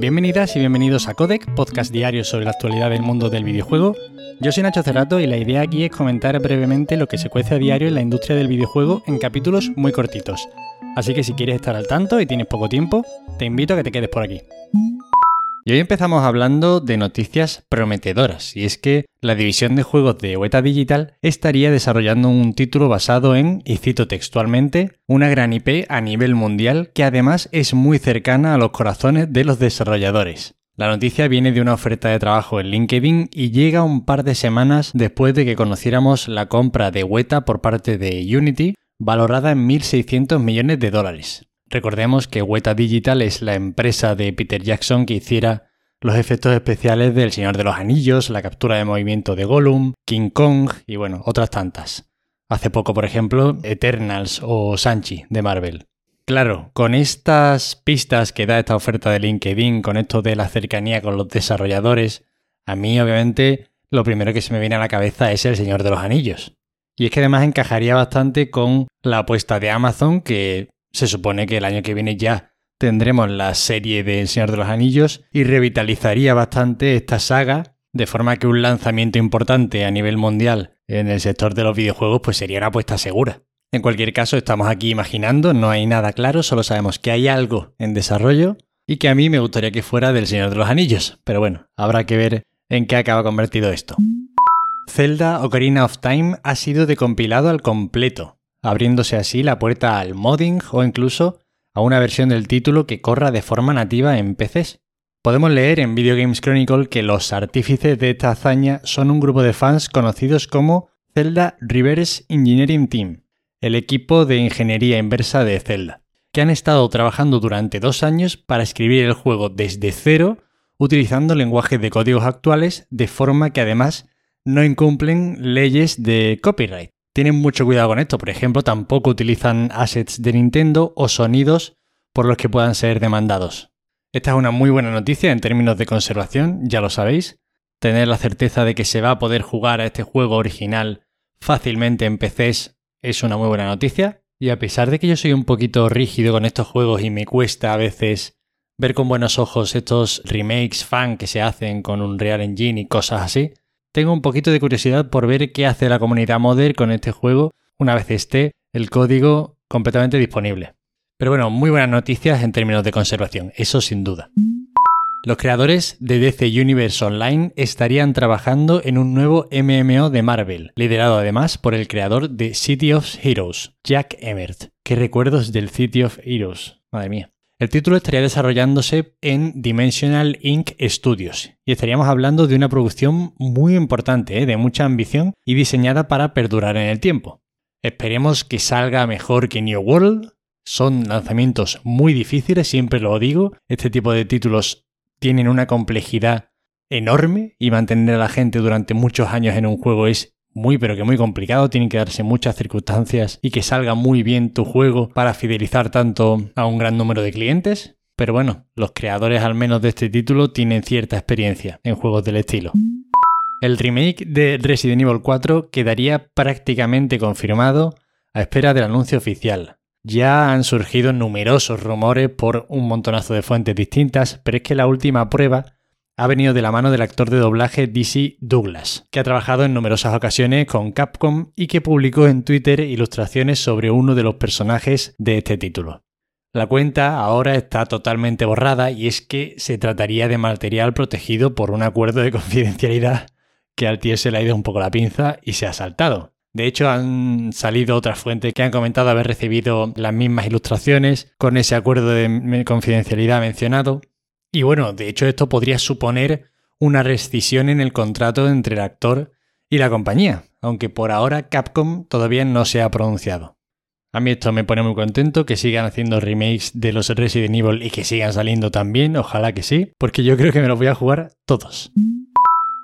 Bienvenidas y bienvenidos a Codec, podcast diario sobre la actualidad del mundo del videojuego. Yo soy Nacho Cerrato y la idea aquí es comentar brevemente lo que se cuece a diario en la industria del videojuego en capítulos muy cortitos. Así que si quieres estar al tanto y tienes poco tiempo, te invito a que te quedes por aquí. Y hoy empezamos hablando de noticias prometedoras, y es que la división de juegos de Weta Digital estaría desarrollando un título basado en, y cito textualmente, una gran IP a nivel mundial que además es muy cercana a los corazones de los desarrolladores. La noticia viene de una oferta de trabajo en LinkedIn y llega un par de semanas después de que conociéramos la compra de Weta por parte de Unity, valorada en 1.600 millones de dólares. Recordemos que Weta Digital es la empresa de Peter Jackson que hiciera los efectos especiales del Señor de los Anillos, la captura de movimiento de Gollum, King Kong y bueno, otras tantas. Hace poco, por ejemplo, Eternals o Sanchi de Marvel. Claro, con estas pistas que da esta oferta de LinkedIn, con esto de la cercanía con los desarrolladores, a mí obviamente lo primero que se me viene a la cabeza es el Señor de los Anillos. Y es que además encajaría bastante con la apuesta de Amazon que se supone que el año que viene ya tendremos la serie de El Señor de los Anillos y revitalizaría bastante esta saga, de forma que un lanzamiento importante a nivel mundial en el sector de los videojuegos pues sería una apuesta segura. En cualquier caso, estamos aquí imaginando, no hay nada claro, solo sabemos que hay algo en desarrollo y que a mí me gustaría que fuera del Señor de los Anillos, pero bueno, habrá que ver en qué acaba convertido esto. Zelda Ocarina of Time ha sido decompilado al completo, abriéndose así la puerta al modding o incluso a una versión del título que corra de forma nativa en PCs. Podemos leer en Video Games Chronicle que los artífices de esta hazaña son un grupo de fans conocidos como Zelda Reverse Engineering Team, el equipo de ingeniería inversa de Zelda, que han estado trabajando durante dos años para escribir el juego desde cero utilizando lenguajes de códigos actuales de forma que además no incumplen leyes de copyright tienen mucho cuidado con esto. Por ejemplo, tampoco utilizan assets de Nintendo o sonidos por los que puedan ser demandados. Esta es una muy buena noticia en términos de conservación, ya lo sabéis. Tener la certeza de que se va a poder jugar a este juego original fácilmente en PCs es una muy buena noticia. Y a pesar de que yo soy un poquito rígido con estos juegos y me cuesta a veces ver con buenos ojos estos remakes fan que se hacen con un Real Engine y cosas así, tengo un poquito de curiosidad por ver qué hace la comunidad modder con este juego una vez esté el código completamente disponible. Pero bueno, muy buenas noticias en términos de conservación, eso sin duda. Los creadores de DC Universe Online estarían trabajando en un nuevo MMO de Marvel, liderado además por el creador de City of Heroes, Jack Emmert. Qué recuerdos del City of Heroes, madre mía. El título estaría desarrollándose en Dimensional Inc. Studios y estaríamos hablando de una producción muy importante, ¿eh? de mucha ambición y diseñada para perdurar en el tiempo. Esperemos que salga mejor que New World. Son lanzamientos muy difíciles, siempre lo digo. Este tipo de títulos tienen una complejidad enorme y mantener a la gente durante muchos años en un juego es muy pero que muy complicado, tienen que darse muchas circunstancias y que salga muy bien tu juego para fidelizar tanto a un gran número de clientes. Pero bueno, los creadores al menos de este título tienen cierta experiencia en juegos del estilo. El remake de Resident Evil 4 quedaría prácticamente confirmado a espera del anuncio oficial. Ya han surgido numerosos rumores por un montonazo de fuentes distintas, pero es que la última prueba ha venido de la mano del actor de doblaje DC Douglas, que ha trabajado en numerosas ocasiones con Capcom y que publicó en Twitter ilustraciones sobre uno de los personajes de este título. La cuenta ahora está totalmente borrada y es que se trataría de material protegido por un acuerdo de confidencialidad que al tío se le ha ido un poco la pinza y se ha saltado. De hecho, han salido otras fuentes que han comentado haber recibido las mismas ilustraciones con ese acuerdo de confidencialidad mencionado, y bueno, de hecho esto podría suponer una rescisión en el contrato entre el actor y la compañía, aunque por ahora Capcom todavía no se ha pronunciado. A mí esto me pone muy contento, que sigan haciendo remakes de los Resident Evil y que sigan saliendo también, ojalá que sí, porque yo creo que me los voy a jugar todos.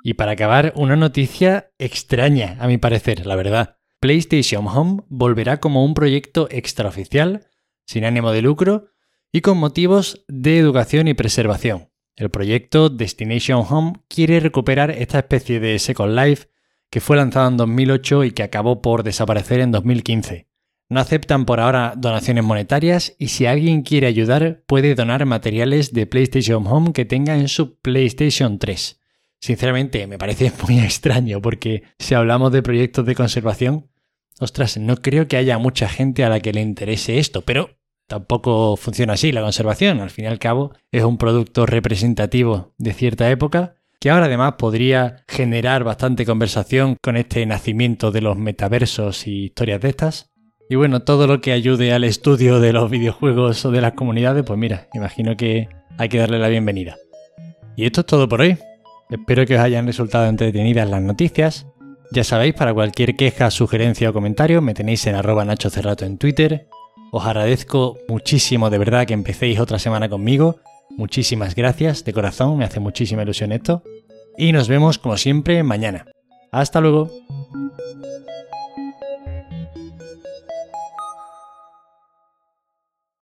Y para acabar, una noticia extraña, a mi parecer, la verdad. PlayStation Home volverá como un proyecto extraoficial, sin ánimo de lucro, y con motivos de educación y preservación. El proyecto Destination Home quiere recuperar esta especie de Second Life que fue lanzado en 2008 y que acabó por desaparecer en 2015. No aceptan por ahora donaciones monetarias y si alguien quiere ayudar puede donar materiales de PlayStation Home que tenga en su PlayStation 3. Sinceramente me parece muy extraño porque si hablamos de proyectos de conservación, ostras, no creo que haya mucha gente a la que le interese esto, pero tampoco funciona así la conservación. Al fin y al cabo es un producto representativo de cierta época que ahora además podría generar bastante conversación con este nacimiento de los metaversos y historias de estas. Y bueno, todo lo que ayude al estudio de los videojuegos o de las comunidades, pues mira, imagino que hay que darle la bienvenida. Y esto es todo por hoy. Espero que os hayan resultado entretenidas las noticias. Ya sabéis, para cualquier queja, sugerencia o comentario me tenéis en arroba Nacho Cerrato en Twitter. Os agradezco muchísimo de verdad que empecéis otra semana conmigo. Muchísimas gracias, de corazón, me hace muchísima ilusión esto. Y nos vemos como siempre mañana. Hasta luego.